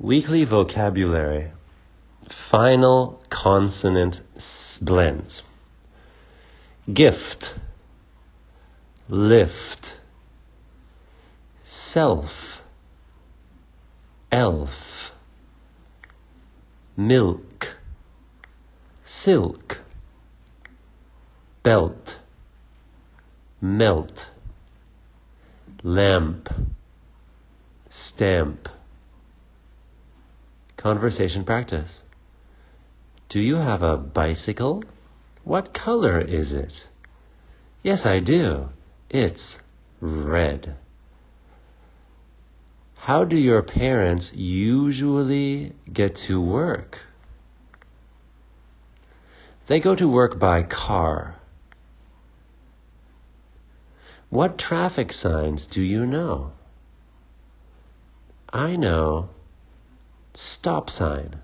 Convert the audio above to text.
Weekly vocabulary. Final consonant blends. Gift. Lift. Self. Elf. Milk. Silk. Belt. Melt. Lamp. Stamp. Conversation practice. Do you have a bicycle? What color is it? Yes, I do. It's red. How do your parents usually get to work? They go to work by car. What traffic signs do you know? I know stop sign.